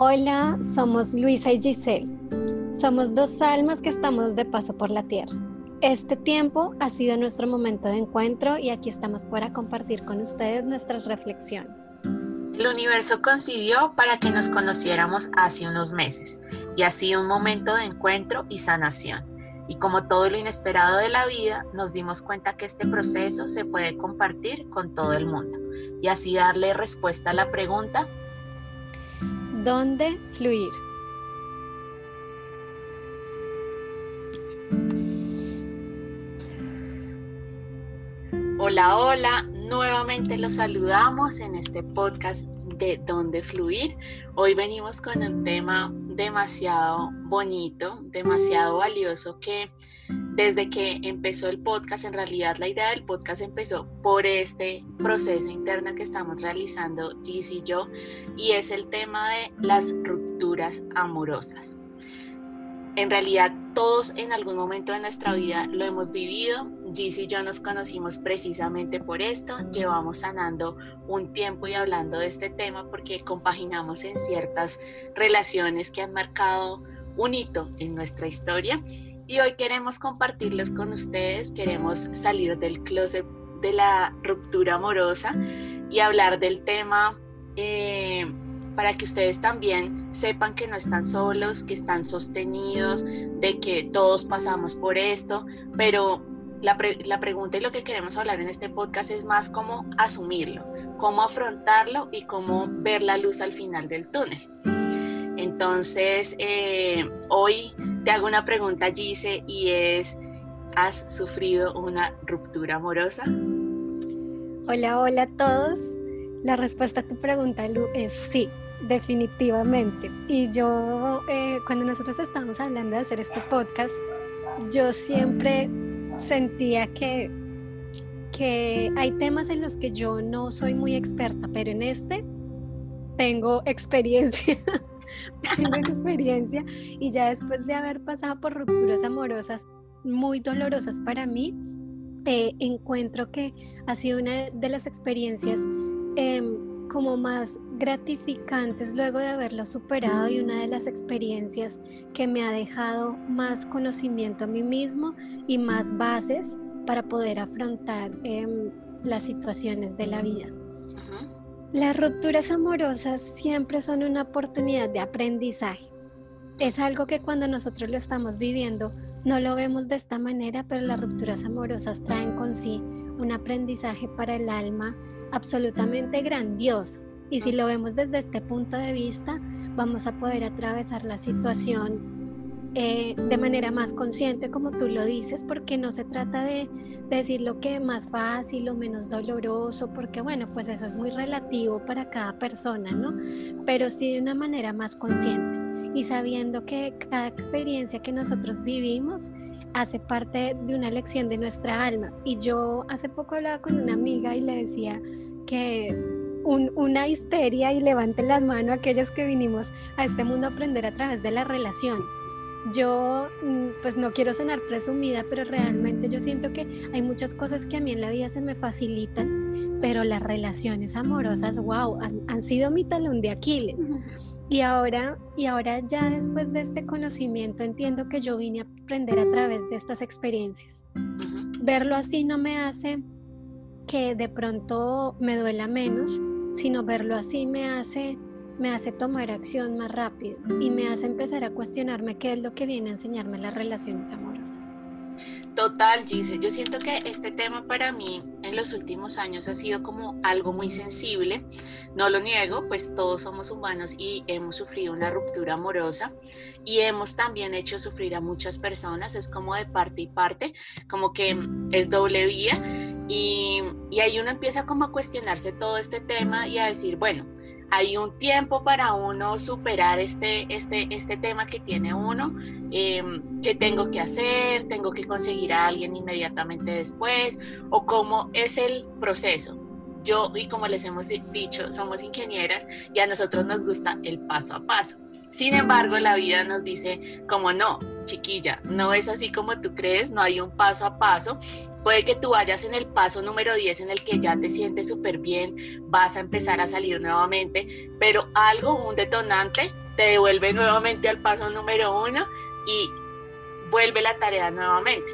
Hola, somos Luisa y Giselle. Somos dos almas que estamos de paso por la tierra. Este tiempo ha sido nuestro momento de encuentro y aquí estamos para compartir con ustedes nuestras reflexiones. El universo coincidió para que nos conociéramos hace unos meses y ha sido un momento de encuentro y sanación. Y como todo lo inesperado de la vida, nos dimos cuenta que este proceso se puede compartir con todo el mundo y así darle respuesta a la pregunta ¿Dónde fluir? Hola, hola, nuevamente los saludamos en este podcast de Dónde Fluir. Hoy venimos con un tema demasiado bonito, demasiado valioso que desde que empezó el podcast, en realidad la idea del podcast empezó por este proceso interno que estamos realizando Gis y yo y es el tema de las rupturas amorosas. En realidad todos en algún momento de nuestra vida lo hemos vivido. Gis y yo nos conocimos precisamente por esto. Llevamos sanando un tiempo y hablando de este tema porque compaginamos en ciertas relaciones que han marcado un hito en nuestra historia. Y hoy queremos compartirlos con ustedes. Queremos salir del closet de la ruptura amorosa y hablar del tema. Eh, para que ustedes también sepan que no están solos, que están sostenidos, de que todos pasamos por esto, pero la, la, pregunta y lo que queremos hablar en este podcast es más cómo asumirlo, cómo afrontarlo y cómo ver la luz al final del túnel. Entonces, eh, hoy te hago una pregunta, Gise, y es, ¿has sufrido una ruptura amorosa? Hola, hola a todos. La respuesta a tu pregunta, Lu, es sí. Definitivamente. Y yo, eh, cuando nosotros estábamos hablando de hacer este podcast, yo siempre sentía que, que hay temas en los que yo no soy muy experta, pero en este tengo experiencia. tengo experiencia y ya después de haber pasado por rupturas amorosas muy dolorosas para mí, eh, encuentro que ha sido una de las experiencias em, como más gratificantes luego de haberlo superado y una de las experiencias que me ha dejado más conocimiento a mí mismo y más bases para poder afrontar em, las situaciones de la vida. Las rupturas amorosas siempre son una oportunidad de aprendizaje. Es algo que cuando nosotros lo estamos viviendo no lo vemos de esta manera, pero las rupturas amorosas traen con sí un aprendizaje para el alma absolutamente grandioso. Y si lo vemos desde este punto de vista, vamos a poder atravesar la situación eh, de manera más consciente, como tú lo dices, porque no se trata de, decir lo que es más fácil o menos doloroso, porque bueno, pues eso es muy relativo para cada persona, ¿no? Pero sí de una manera más consciente y sabiendo que cada experiencia que nosotros vivimos hace parte de una lección de nuestra alma. Y yo hace poco hablaba con una amiga y le decía que una histeria y levanten las manos aquellos que vinimos a este mundo a aprender a través de las relaciones. Yo, mm, pues no quiero sonar presumida, pero realmente yo siento que hay muchas cosas que a mí en la vida se me facilitan, pero las relaciones amorosas, wow, han, han sido mi talón de Aquiles. Y ahora, y ahora ya después de este conocimiento entiendo que yo vine a aprender a través de estas experiencias. Verlo así no me hace que de pronto me duela menos, sino verlo así me hace me hace tomar acción más rápido y me hace empezar a cuestionarme qué es lo que viene a enseñarme las relaciones amorosas. Total, Gise. Yo siento que este tema para mí en los últimos años ha sido como algo muy sensible. No lo niego, pues todos somos humanos y hemos sufrido una ruptura amorosa y hemos también hecho sufrir a muchas personas. Es como de parte y parte, como que es doble vía. Y, y ahí uno empieza como a cuestionarse todo este tema y a decir, bueno, hay un tiempo para uno superar este, este, este tema que tiene uno, eh, qué tengo que hacer, tengo que conseguir a alguien inmediatamente después, o cómo es el proceso. Yo, y como les hemos dicho, somos ingenieras y a nosotros nos gusta el paso a paso. Sin embargo, la vida nos dice como no, chiquilla, no es así como tú crees, no hay un paso a paso. Puede que tú vayas en el paso número 10 en el que ya te sientes súper bien, vas a empezar a salir nuevamente, pero algo, un detonante, te devuelve nuevamente al paso número uno y vuelve la tarea nuevamente.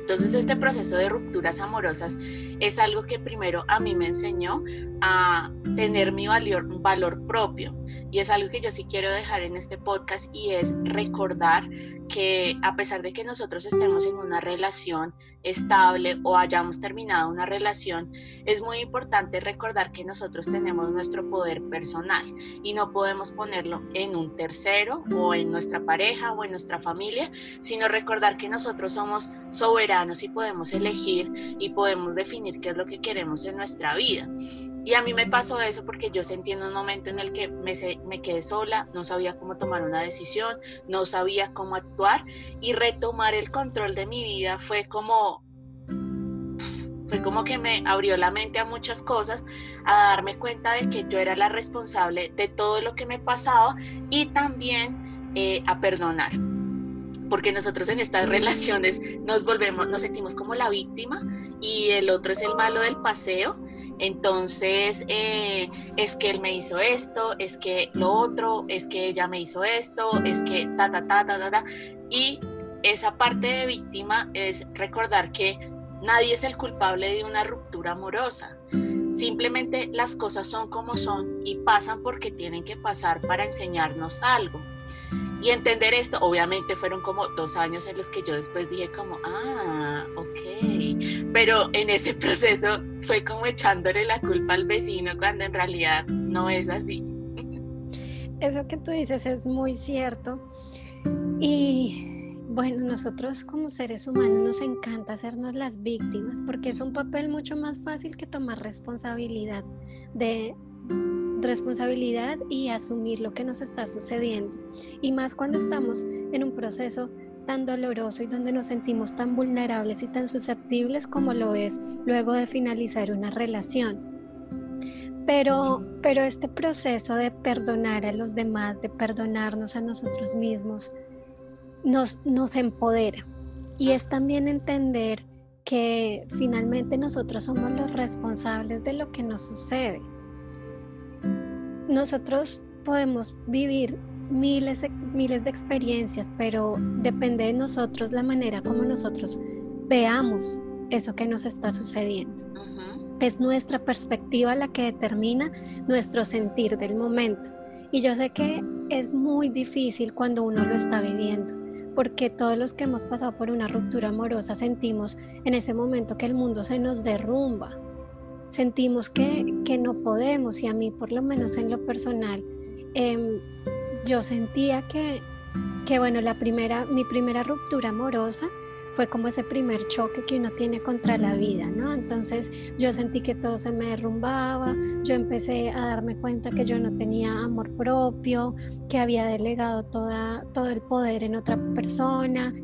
Entonces este proceso de rupturas amorosas es algo que primero a mí me enseñó a tener mi valor, valor propio. Y es algo que yo sí quiero dejar en este podcast y es recordar que a pesar de que nosotros estemos en una relación estable o hayamos terminado una relación, es muy importante recordar que nosotros tenemos nuestro poder personal y no podemos ponerlo en un tercero o en nuestra pareja o en nuestra familia, sino recordar que nosotros somos soberanos y podemos elegir y podemos definir qué es lo que queremos en nuestra vida. Y a mí me pasó eso porque yo sentí en un momento en el que me, me quedé sola, no sabía cómo tomar una decisión, no sabía cómo actuar y retomar el control de mi vida fue como fue como que me abrió la mente a muchas cosas, a darme cuenta de que yo era la responsable de todo lo que me pasaba y también eh, a perdonar. Porque nosotros en estas relaciones nos volvemos, nos sentimos como la víctima y el otro es el malo del paseo entonces, eh, es que él me hizo esto, es que lo otro, es que ella me hizo esto, es que ta, ta, ta, ta, ta, ta. Y esa parte de víctima es recordar que nadie es el culpable de una ruptura amorosa. Simplemente las cosas son como son y pasan porque tienen que pasar para enseñarnos algo. Entender esto, obviamente fueron como dos años en los que yo después dije como, ah, ok, pero en ese proceso fue como echándole la culpa al vecino cuando en realidad no es así. Eso que tú dices es muy cierto. Y bueno, nosotros como seres humanos nos encanta hacernos las víctimas porque es un papel mucho más fácil que tomar responsabilidad de responsabilidad y asumir lo que nos está sucediendo. Y más cuando estamos en un proceso tan doloroso y donde nos sentimos tan vulnerables y tan susceptibles como lo es luego de finalizar una relación. Pero, pero este proceso de perdonar a los demás, de perdonarnos a nosotros mismos, nos, nos empodera. Y es también entender que finalmente nosotros somos los responsables de lo que nos sucede nosotros podemos vivir miles, miles de experiencias, pero depende de nosotros la manera como nosotros veamos eso que nos está sucediendo. Es nuestra perspectiva la que determina nuestro sentir del momento. Y yo sé que es muy difícil cuando uno lo está viviendo, porque todos los que hemos pasado por una ruptura amorosa sentimos en ese momento que el mundo se nos derrumba, sentimos que, no podemos y a mí por lo menos en lo personal em, yo sentía que, que bueno la primera mi primera ruptura amorosa fue como ese primer choque que uno tiene contra la vida, ¿no? Entonces yo sentí que todo se me derrumbaba, yo empecé a darme cuenta que yo no tenía amor propio, que había delegado toda, todo el poder en otra persona,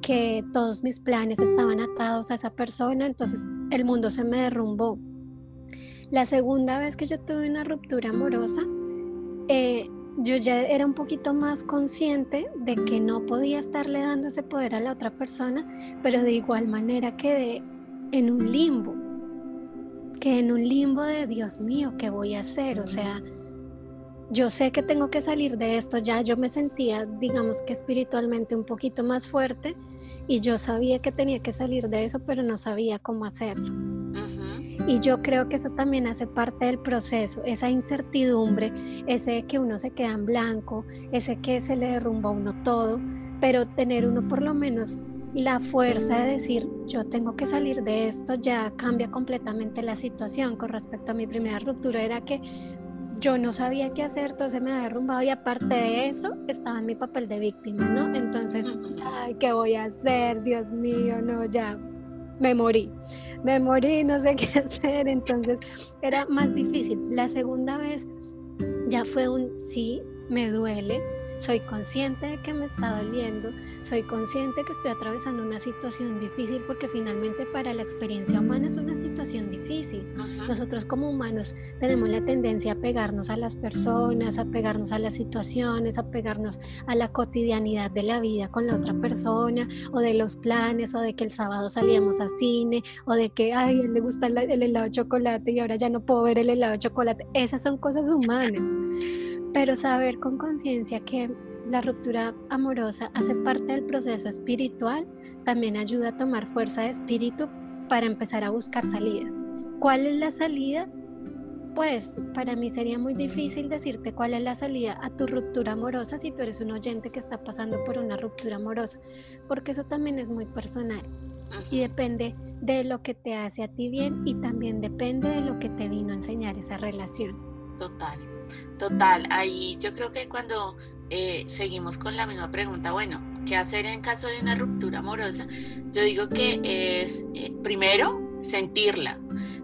que todos mis planes estaban atados a esa persona, entonces el mundo se me derrumbó. La segunda vez que yo tuve una ruptura amorosa, eh, yo ya era un poquito más consciente de que no podía estarle dando ese poder a la otra persona, pero de igual manera quedé en un limbo, que en un limbo de Dios mío, ¿qué voy a hacer? O sea, yo sé que tengo que salir de esto, ya yo me sentía, digamos que espiritualmente un poquito más fuerte y yo sabía que tenía que salir de eso, pero no sabía cómo hacerlo. Y yo creo que eso también hace parte del proceso, esa incertidumbre, ese que uno se queda en blanco, ese que se le derrumba a uno todo, pero tener uno por lo menos la fuerza de decir, yo tengo que salir de esto, ya cambia completamente la situación con respecto a mi primera ruptura, era que yo no sabía qué hacer, todo se me había derrumbado y aparte de eso estaba en mi papel de víctima, ¿no? Entonces, ay, ¿qué voy a hacer? Dios mío, no, ya me morí, me morí, no sé qué hacer, entonces era más difícil. La segunda vez ya fue un sí, me duele, soy consciente de que me está doliendo, soy consciente que estoy atravesando una situación difícil porque finalmente para la experiencia humana es una situación difícil. Nosotros como humanos tenemos la tendencia a pegarnos a las personas, a pegarnos a las situaciones, a pegarnos a la cotidianidad de la vida con la otra persona o de los planes o de que el sábado salíamos a cine o de que ay, a él le gusta el helado de chocolate y ahora ya no puedo ver el helado de chocolate. Esas son cosas humanas pero saber con conciencia que la ruptura amorosa hace parte del proceso espiritual también ayuda a tomar fuerza de espíritu para empezar a buscar salidas. ¿Cuál es la salida? Pues para mí sería muy difícil decirte cuál es la salida a tu ruptura amorosa si tú eres un oyente que está pasando por una ruptura amorosa, porque eso también es muy personal y depende de lo que te hace a ti bien y también depende de lo que te vino a enseñar esa relación. Total, total. Ahí yo creo que cuando eh, seguimos con la misma pregunta, bueno, ¿qué hacer en caso de una ruptura amorosa? Yo digo que es eh, primero sentirla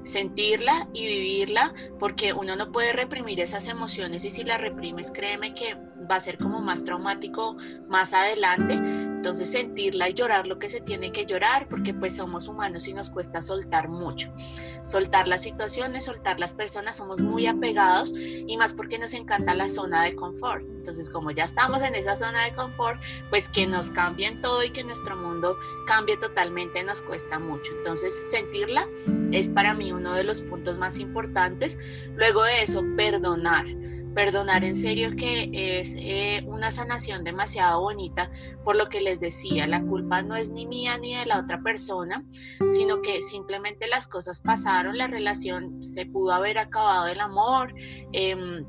sentirla y vivirla, porque uno no puede reprimir esas emociones y si las reprimes, créeme que va a ser como más traumático más adelante. Entonces sentirla y llorar lo que se tiene que llorar, porque pues somos humanos y nos cuesta soltar mucho. Soltar las situaciones, soltar las personas, somos muy apegados y más porque nos encanta la zona de confort. Entonces como ya estamos en esa zona de confort, pues que nos cambien todo y que nuestro mundo cambie totalmente nos cuesta mucho. Entonces sentirla es para mí uno de los puntos más importantes. Luego de eso, perdonar Perdonar en serio que es eh, una sanación demasiado bonita, por lo que les decía, la culpa no es ni mía ni de la otra persona, sino que simplemente las cosas pasaron, la relación se pudo haber acabado el amor. Em,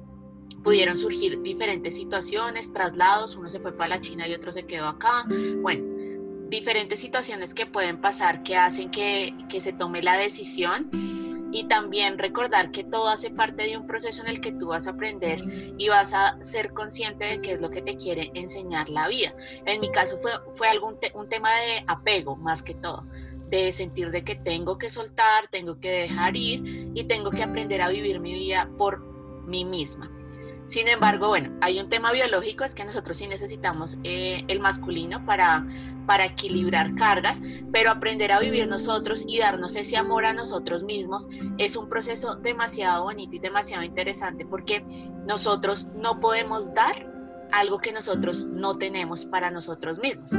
pudieron surgir diferentes situaciones, traslados, uno se fue para la China y otro se quedó acá. Bueno, diferentes situaciones que pueden pasar que hacen que, que se tome la decisión y también recordar que todo hace parte de un proceso en el que tú vas a aprender y vas a ser consciente de qué es lo que te quiere enseñar la vida. En mi caso fue, fue algún un tema de apego más que todo de sentir de que tengo que soltar, tengo que dejar ir y tengo que aprender a vivir mi vida por mí misma. Sin embargo, bueno, hay un tema biológico, es que nosotros sí necesitamos eh, el masculino para, para equilibrar cargas, pero aprender a vivir nosotros y darnos ese amor a nosotros mismos es un proceso demasiado bonito y demasiado interesante porque nosotros no podemos dar algo que nosotros no tenemos para nosotros mismos.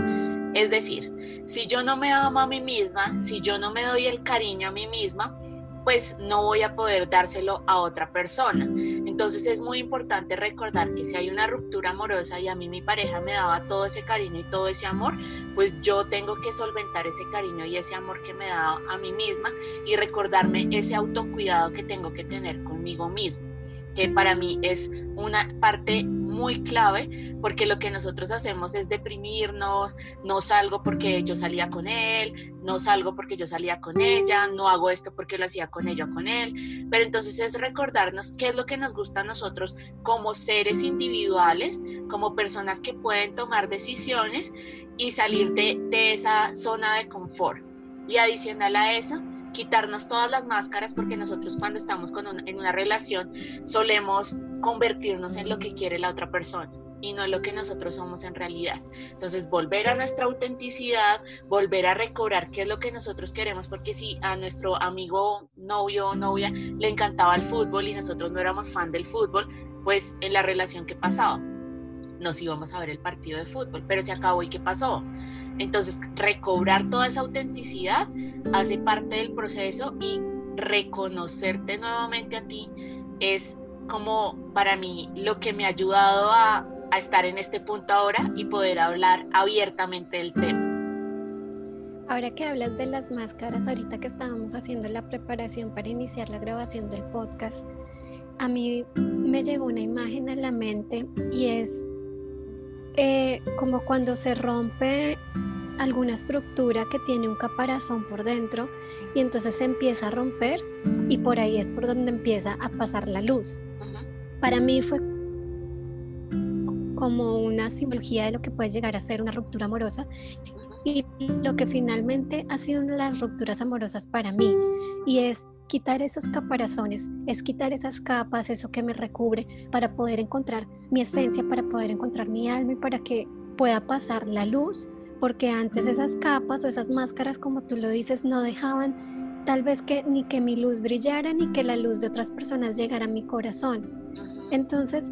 Es decir, si yo no me amo a mí misma, si yo no me doy el cariño a mí misma, pues no voy a poder dárselo a otra persona. Entonces es muy importante recordar que si hay una ruptura amorosa y a mí mi pareja me daba todo ese cariño y todo ese amor, pues yo tengo que solventar ese cariño y ese amor que me da a mí misma y recordarme ese autocuidado que tengo que tener conmigo mismo, que para mí es una parte muy clave porque lo que nosotros hacemos es deprimirnos, no salgo porque yo salía con él, no salgo porque yo salía con ella, no hago esto porque lo hacía con ella o con él, pero entonces es recordarnos qué es lo que nos gusta a nosotros como seres individuales, como personas que pueden tomar decisiones y salir de, de esa zona de confort. Y adicional a eso, quitarnos todas las máscaras porque nosotros cuando estamos con en una relación solemos convertirnos en lo que quiere la otra persona y no en lo que nosotros somos en realidad. Entonces, volver a nuestra autenticidad, volver a recobrar qué es lo que nosotros queremos, porque si a nuestro amigo, novio o novia le encantaba el fútbol y nosotros no éramos fan del fútbol, pues en la relación que pasaba, nos íbamos a ver el partido de fútbol, pero se acabó y qué pasó. Entonces, recobrar toda esa autenticidad hace parte del proceso y reconocerte nuevamente a ti es como para mí lo que me ha ayudado a, estar en este punto ahora y poder hablar abiertamente del tema. Ahora que hablas de las máscaras, ahorita que estábamos haciendo la preparación para iniciar la grabación del podcast, a mí me llegó una imagen a la mente y es eh, como cuando se rompe alguna estructura que tiene un caparazón por dentro y entonces se empieza a romper y por ahí es por donde empieza a pasar la luz. Para mí fue como una simbología de lo que puede llegar a ser una ruptura amorosa y lo que finalmente ha sido una de las rupturas amorosas para mí. Y es quitar esos caparazones, es quitar esas capas, eso que me recubre para poder encontrar mi esencia, para poder encontrar mi alma y para que pueda pasar la luz porque antes esas capas o esas máscaras, como tú lo dices, no dejaban tal vez que ni que mi luz brillara ni que la luz de otras personas llegara a mi corazón. Entonces,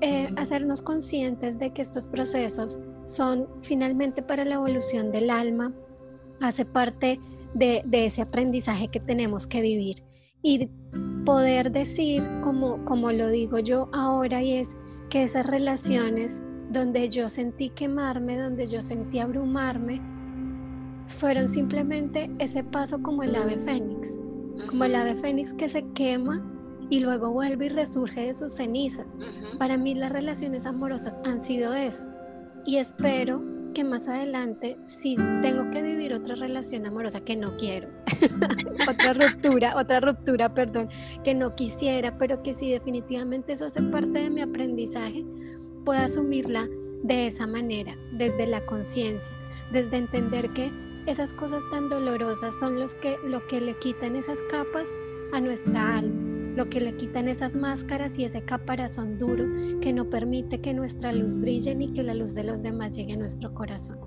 eh, hacernos conscientes de que estos procesos son finalmente para la evolución del alma, hace parte de, de ese aprendizaje que tenemos que vivir. Y poder decir, como, como lo digo yo ahora, y es que esas relaciones donde yo sentí quemarme, donde yo sentí abrumarme, fueron simplemente ese paso como el ave fénix, como el ave fénix que se quema y luego vuelve y resurge de sus cenizas. Para mí las relaciones amorosas han sido eso. Y espero que más adelante, si tengo que vivir otra relación amorosa que no quiero, otra ruptura, otra ruptura, perdón, que no quisiera, pero que si definitivamente eso hace parte de mi aprendizaje, pueda asumirla de esa manera, desde la conciencia, desde entender que esas cosas tan dolorosas son los que, lo que le quitan esas capas a nuestra alma lo que le quitan esas máscaras y ese caparazón duro que no permite que nuestra luz brille ni que la luz de los demás llegue a nuestro corazón.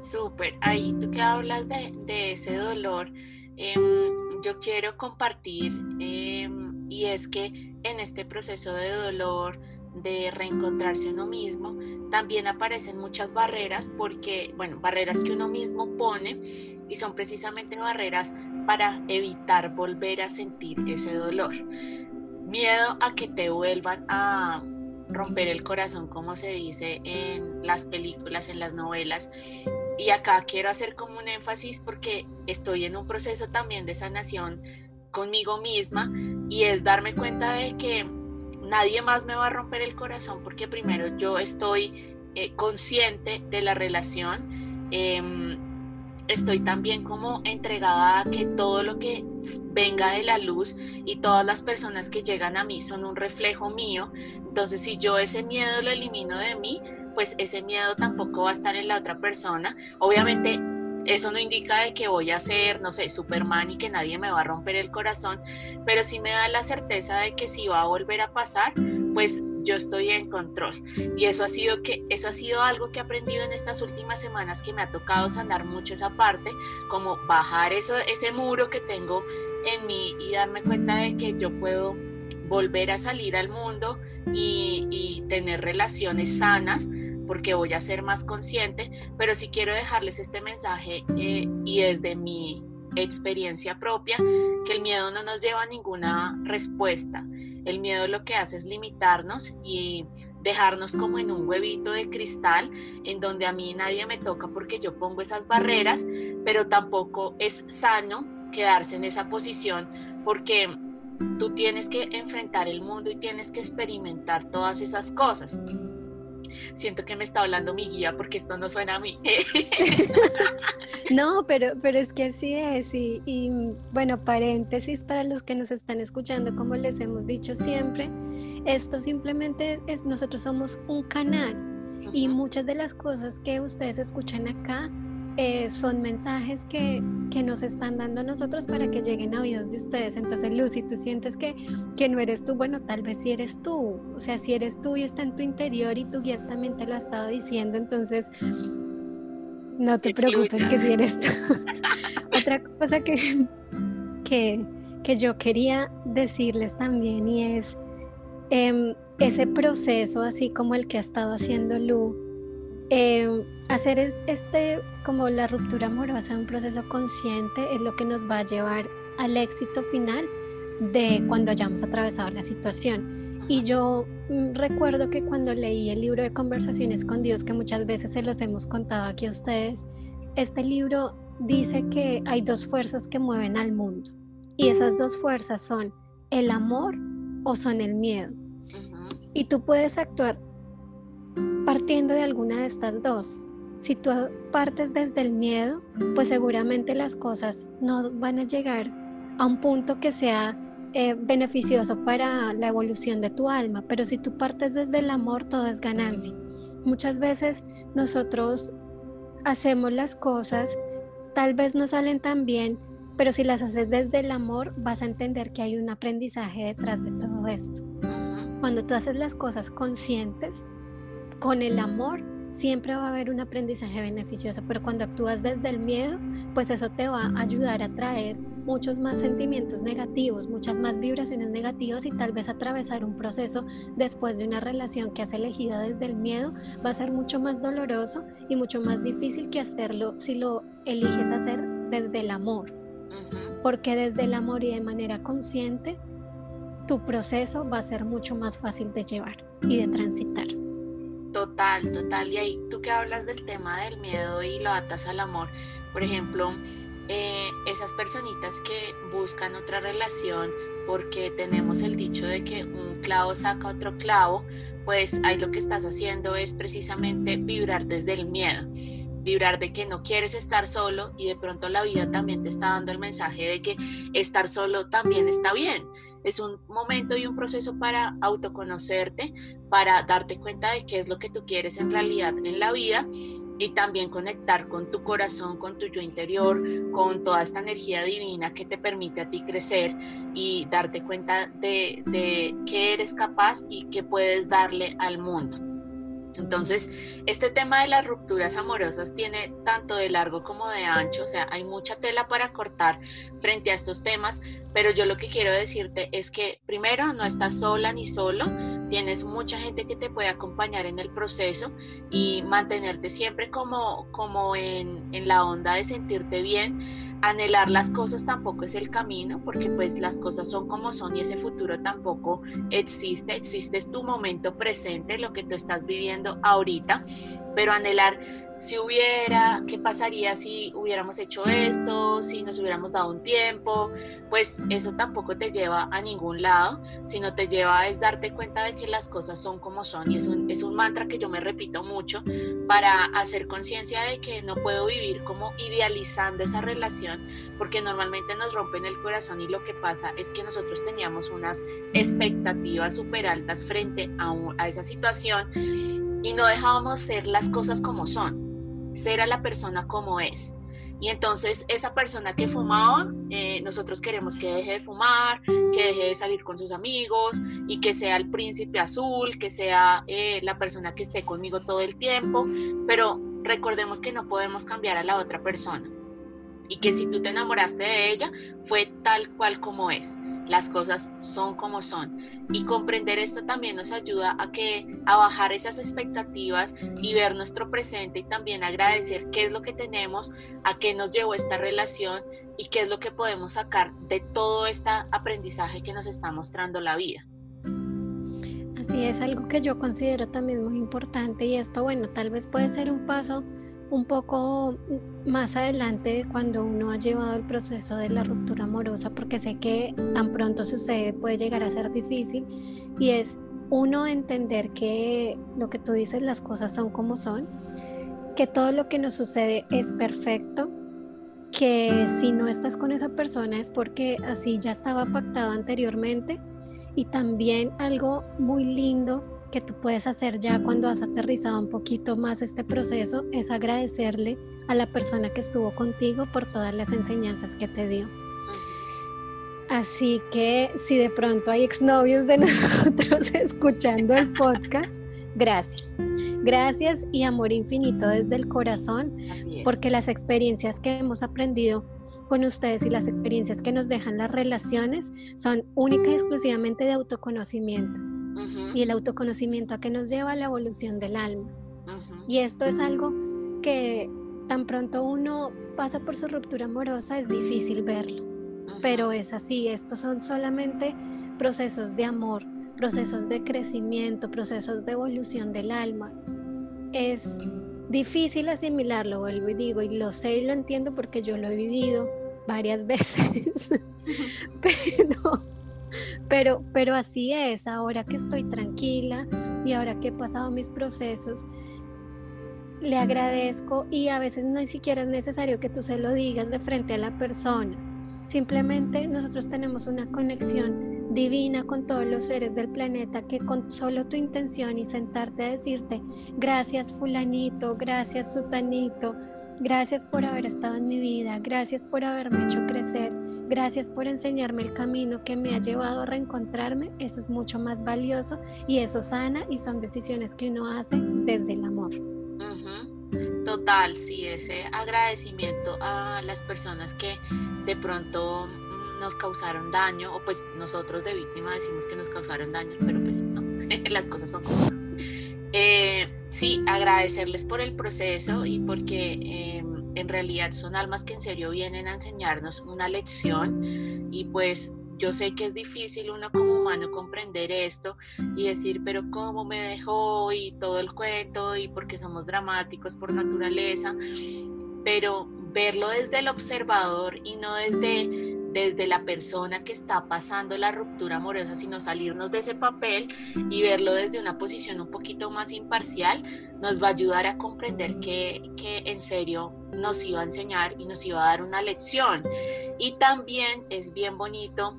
Súper, ahí tú que hablas de, ese dolor, em, yo quiero compartir em, y es que en este proceso de dolor, de reencontrarse uno mismo, también aparecen muchas barreras porque, bueno, barreras que uno mismo pone y son precisamente barreras para evitar volver a sentir ese dolor. Miedo a que te vuelvan a romper el corazón, como se dice en las películas, en las novelas. Y acá quiero hacer como un énfasis porque estoy en un proceso también de sanación conmigo misma y es darme cuenta de que nadie más me va a romper el corazón porque primero yo estoy eh, consciente de la relación. Em, estoy también como entregada a que todo lo que venga de la luz y todas las personas que llegan a mí son un reflejo mío. Entonces, si yo ese miedo lo elimino de mí, pues ese miedo tampoco va a estar en la otra persona. Obviamente, eso no indica de que voy a ser, no sé, Superman y que nadie me va a romper el corazón, pero sí me da la certeza de que si va a volver a pasar, pues yo estoy en control. Y eso ha sido que eso ha sido algo que he aprendido en estas últimas semanas que me ha tocado sanar mucho esa parte, como bajar eso, ese muro que tengo en mí y darme cuenta de que yo puedo volver a salir al mundo y, tener relaciones sanas porque voy a ser más consciente, pero sí quiero dejarles este mensaje eh, y desde mi experiencia propia, que el miedo no nos lleva a ninguna respuesta. El miedo lo que hace es limitarnos y dejarnos como en un huevito de cristal en donde a mí nadie me toca porque yo pongo esas barreras, pero tampoco es sano quedarse en esa posición porque tú tienes que enfrentar el mundo y tienes que experimentar todas esas cosas. Siento que me está hablando mi guía porque esto no suena a mí. no, pero, pero es que así es. Y, y, bueno, paréntesis para los que nos están escuchando, como les hemos dicho siempre, esto simplemente es nosotros somos un canal y muchas de las cosas que ustedes escuchan acá eh, son mensajes que, que, nos están dando a nosotros para que lleguen a oídos de ustedes. Entonces, Lucy, tú sientes que, que no eres tú, bueno, tal vez si eres tú, o sea, si eres tú y está en tu interior y tu guía también te lo ha estado diciendo, entonces no te preocupes que si eres tú. Otra cosa que, que, que, yo quería decirles también y es em, ese proceso, así como el que ha estado haciendo Lu, Em, hacer este como la ruptura amorosa, un proceso consciente, es lo que nos va a llevar al éxito final de cuando hayamos atravesado la situación. Y yo mm, recuerdo que cuando leí el libro de conversaciones con Dios, que muchas veces se los hemos contado aquí a ustedes, este libro dice que hay dos fuerzas que mueven al mundo. Y esas dos fuerzas son el amor o son el miedo. Y tú puedes actuar partiendo de alguna de estas dos. Si tú partes desde el miedo, pues seguramente las cosas no van a llegar a un punto que sea eh, beneficioso para la evolución de tu alma, pero si tú partes desde el amor, todo es ganancia. Muchas veces nosotros hacemos las cosas, tal vez no salen tan bien, pero si las haces desde el amor, vas a entender que hay un aprendizaje detrás de todo esto. Cuando tú haces las cosas conscientes, con el amor siempre va a haber un aprendizaje beneficioso, pero cuando actúas desde el miedo, pues eso te va a ayudar a traer muchos más sentimientos negativos, muchas más vibraciones negativas y tal vez atravesar un proceso después de una relación que has elegido desde el miedo va a ser mucho más doloroso y mucho más difícil que hacerlo si lo eliges hacer desde el amor. Porque desde el amor y de manera consciente tu proceso va a ser mucho más fácil de llevar y de transitar. Total, total. Y ahí tú que hablas del tema del miedo y lo atas al amor, por ejemplo, eh, esas personitas que buscan otra relación porque tenemos el dicho de que un clavo saca otro clavo, pues ahí lo que estás haciendo es precisamente vibrar desde el miedo vibrar de que no quieres estar solo y de pronto la vida también te está dando el mensaje de que estar solo también está bien. Es un momento y un proceso para autoconocerte, para darte cuenta de qué es lo que tú quieres en realidad en la vida y también conectar con tu corazón, con tu yo interior, con toda esta energía divina que te permite a ti crecer y darte cuenta de, qué eres capaz y qué puedes darle al mundo. Entonces, este tema de las rupturas amorosas tiene tanto de largo como de ancho, o sea, hay mucha tela para cortar frente a estos temas, pero yo lo que quiero decirte es que primero no estás sola ni solo, tienes mucha gente que te puede acompañar en el proceso y mantenerte siempre como, como en, en la onda de sentirte bien anhelar las cosas tampoco es el camino, porque pues las cosas son como son y ese futuro tampoco existe, existe es tu momento presente, lo que tú estás viviendo ahorita, pero anhelar si hubiera, qué pasaría si hubiéramos hecho esto, si nos hubiéramos dado un tiempo, pues eso tampoco te lleva a ningún lado, sino te lleva a es darte cuenta de que las cosas son como son y es un, es un mantra que yo me repito mucho para hacer conciencia de que no puedo vivir como idealizando esa relación porque normalmente nos rompen el corazón y lo que pasa es que nosotros teníamos unas expectativas súper altas frente a, a esa situación y no dejábamos ser las cosas como son ser a la persona como es. Y entonces esa persona que fumaba, eh, nosotros queremos que deje de fumar, que deje de salir con sus amigos y que sea el príncipe azul, que sea eh, la persona que esté conmigo todo el tiempo, pero recordemos que no podemos cambiar a la otra persona y que si tú te enamoraste de ella fue tal cual como es las cosas son como son. Y comprender esto también nos ayuda a que a bajar esas expectativas y ver nuestro presente y también agradecer qué es lo que tenemos, a qué nos llevó esta relación y qué es lo que podemos sacar de todo este aprendizaje que nos está mostrando la vida. Así es, algo que yo considero también muy importante y esto, bueno, tal vez puede ser un paso un poco más adelante cuando uno ha llevado el proceso de la ruptura amorosa, porque sé que tan pronto sucede puede llegar a ser difícil, y es uno entender que lo que tú dices, las cosas son como son, que todo lo que nos sucede es perfecto, que si no estás con esa persona es porque así ya estaba pactado anteriormente, y también algo muy lindo que tú puedes hacer ya cuando has aterrizado un poquito más este proceso es agradecerle a la persona que estuvo contigo por todas las enseñanzas que te dio. Así que si de pronto hay exnovios de nosotros escuchando el podcast, gracias. Gracias y amor infinito desde el corazón, porque las experiencias que hemos aprendido con ustedes y las experiencias que nos dejan las relaciones son únicas y exclusivamente de autoconocimiento y el autoconocimiento a que nos lleva a la evolución del alma. Y esto es algo que tan pronto uno pasa por su ruptura amorosa es difícil verlo, pero es así, estos son solamente procesos de amor, procesos de crecimiento, procesos de evolución del alma. Es difícil asimilarlo, vuelvo y digo, y lo sé y lo entiendo porque yo lo he vivido varias veces, pero pero, pero así es, ahora que estoy tranquila y ahora que he pasado mis procesos, le agradezco y a veces no siquiera es necesario que tú se lo digas de frente a la persona. Simplemente nosotros tenemos una conexión divina con todos los seres del planeta que con solo tu intención y sentarte a decirte gracias fulanito, gracias sutanito, gracias por haber estado en mi vida, gracias por haberme hecho crecer Gracias por enseñarme el camino que me ha llevado a reencontrarme. Eso es mucho más valioso y eso sana y son decisiones que uno hace desde el amor. Total, sí, ese agradecimiento a las personas que de pronto mm, nos causaron daño o pues nosotros de víctima decimos que nos causaron daño, pero pues no, las cosas son como eh, sí, agradecerles por el proceso y porque em, en realidad son almas que en serio vienen a enseñarnos una lección y pues yo sé que es difícil uno como humano comprender esto y decir, pero ¿cómo me dejó? Y todo el cuento, y porque somos dramáticos por naturaleza, pero verlo desde el observador y no desde desde la persona que está pasando la ruptura amorosa, sino salirnos de ese papel y verlo desde una posición un poquito más imparcial, nos va a ayudar a comprender que, que en serio nos iba a enseñar y nos iba a dar una lección. Y también es bien bonito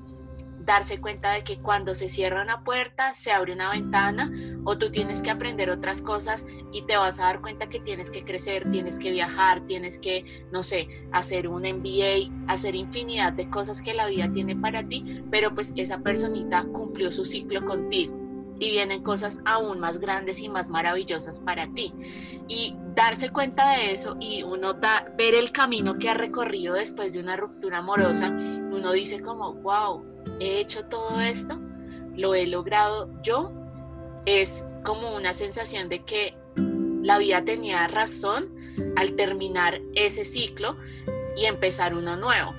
darse cuenta de que cuando se cierra una puerta, se abre una ventana o tú tienes que aprender otras cosas y te vas a dar cuenta que tienes que crecer, tienes que viajar, tienes que, no sé, hacer un MBA, hacer infinidad de cosas que la vida tiene para ti, pero pues esa personita cumplió su ciclo contigo y vienen cosas aún más grandes y más maravillosas para ti. Y darse cuenta de eso y uno ver el camino que ha recorrido después de una ruptura amorosa, uno dice como, wow, he hecho todo esto, lo he logrado yo, es como una sensación de que la vida tenía razón al terminar ese ciclo y empezar uno nuevo.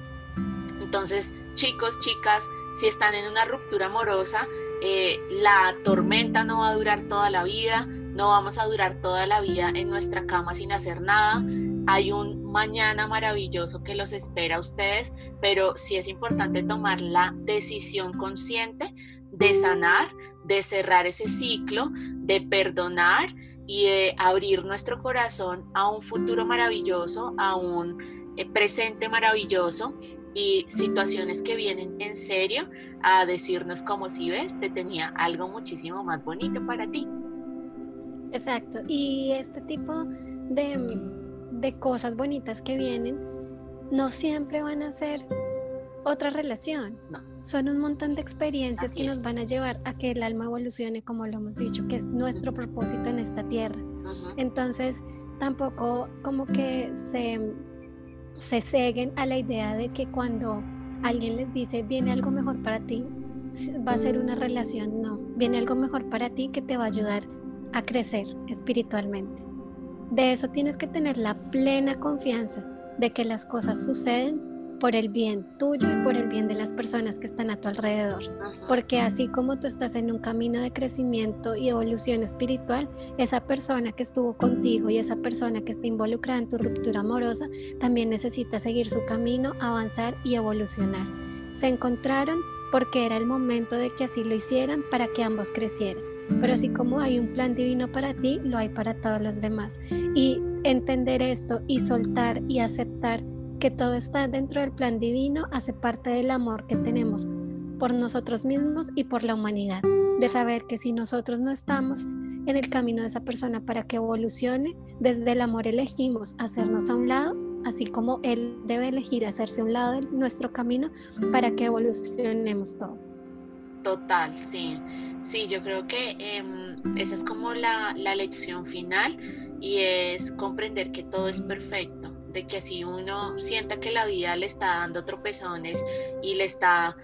Entonces, chicos, chicas, si están en una ruptura amorosa, eh, la tormenta no va a durar toda la vida, no vamos a durar toda la vida en nuestra cama sin hacer nada. Hay un mañana maravilloso que los espera a ustedes, pero sí es importante tomar la decisión consciente de sanar, de cerrar ese ciclo, de perdonar y de abrir nuestro corazón a un futuro maravilloso, a un eh, presente maravilloso y situaciones que vienen en serio a decirnos como si ves, te tenía algo muchísimo más bonito para ti. Exacto, y este tipo de, de cosas bonitas que vienen no siempre van a ser otra relación. Son un montón de experiencias que nos van a llevar a que el alma evolucione, como lo hemos dicho, que es nuestro propósito en esta tierra. Entonces, tampoco como que se se ceguen a la idea de que cuando alguien les dice viene algo mejor para ti, va a ser una relación, no, viene algo mejor para ti que te va a ayudar a crecer espiritualmente. De eso tienes que tener la plena confianza de que las cosas suceden por el bien tuyo y por el bien de las personas que están a tu alrededor. Porque así como tú estás en un camino de crecimiento y evolución espiritual, esa persona que estuvo contigo y esa persona que está involucrada en tu ruptura amorosa también necesita seguir su camino, avanzar y evolucionar. Se encontraron porque era el momento de que así lo hicieran para que ambos crecieran. Pero así como hay un plan divino para ti, lo hay para todos los demás. Y entender esto y soltar y aceptar que todo está dentro del plan divino, hace parte del amor que tenemos por nosotros mismos y por la humanidad, de saber que si nosotros no estamos en el camino de esa persona para que evolucione, desde el amor elegimos hacernos a un lado, así como Él debe elegir hacerse a un lado de nuestro camino para que evolucionemos todos. Total, sí. Sí, yo creo que em, esa es como la, la lección final y es comprender que todo es perfecto de que si uno sienta que la vida le está dando tropezones y le está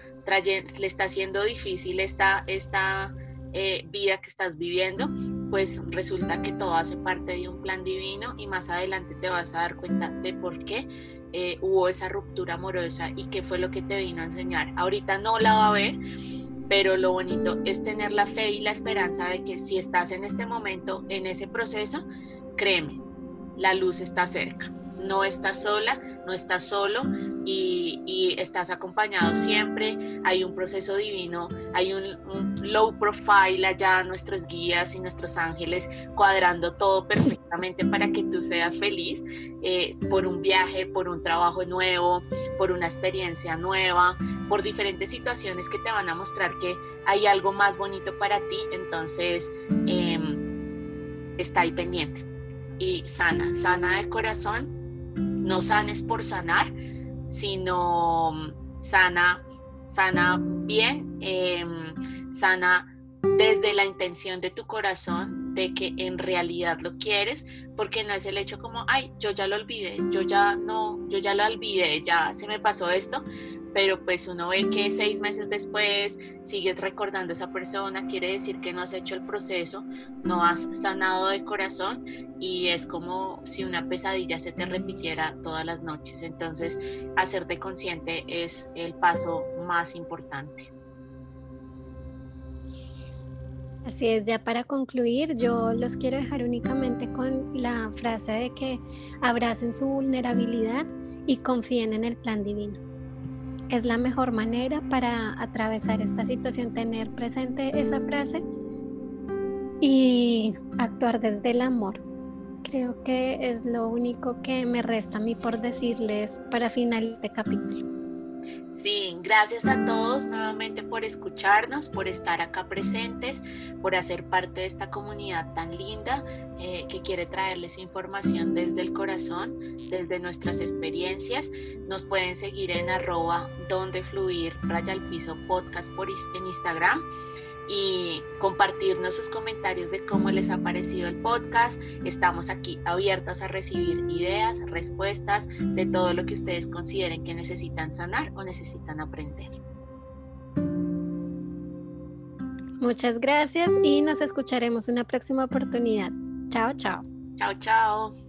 le está haciendo difícil esta, esta eh, vida que estás viviendo, pues resulta que todo hace parte de un plan divino y más adelante te vas a dar cuenta de por qué eh, hubo esa ruptura amorosa y qué fue lo que te vino a enseñar. Ahorita no la va a ver, pero lo bonito es tener la fe y la esperanza de que si estás en este momento, en ese proceso, créeme, la luz está cerca no estás sola, no estás solo y, estás acompañado siempre. Hay un proceso divino, hay un, low profile allá, nuestros guías y nuestros ángeles cuadrando todo perfectamente para que tú seas feliz eh, por un viaje, por un trabajo nuevo, por una experiencia nueva, por diferentes situaciones que te van a mostrar que hay algo más bonito para ti. Entonces, em, está ahí pendiente y sana, sana de corazón no sanes por sanar, sino sana, sana bien, em, sana desde la intención de tu corazón de que en realidad lo quieres, porque no es el hecho como, ay, yo ya lo olvidé, yo ya no, yo ya lo olvidé, ya se me pasó esto, pero pues uno ve que seis meses después sigues recordando a esa persona, quiere decir que no has hecho el proceso, no has sanado de corazón y es como si una pesadilla se te repitiera todas las noches. Entonces, hacerte consciente es el paso más importante. Así es, ya para concluir, yo los quiero dejar únicamente con la frase de que abracen su vulnerabilidad y confíen en el plan divino. Es la mejor manera para atravesar esta situación, tener presente esa frase y actuar desde el amor. Creo que es lo único que me resta a mí por decirles para finalizar este capítulo. Sí, gracias a todos nuevamente por escucharnos, por estar acá presentes, por hacer parte de esta comunidad tan linda eh, que quiere traerles información desde el corazón, desde nuestras experiencias. Nos pueden seguir en arroba donde fluir raya al piso podcast por, en Instagram y compartirnos sus comentarios de cómo les ha parecido el podcast. Estamos aquí abiertas a recibir ideas, respuestas de todo lo que ustedes consideren que necesitan sanar o necesitan aprender. Muchas gracias y nos escucharemos una próxima oportunidad. Chao, chao. Chao, chao.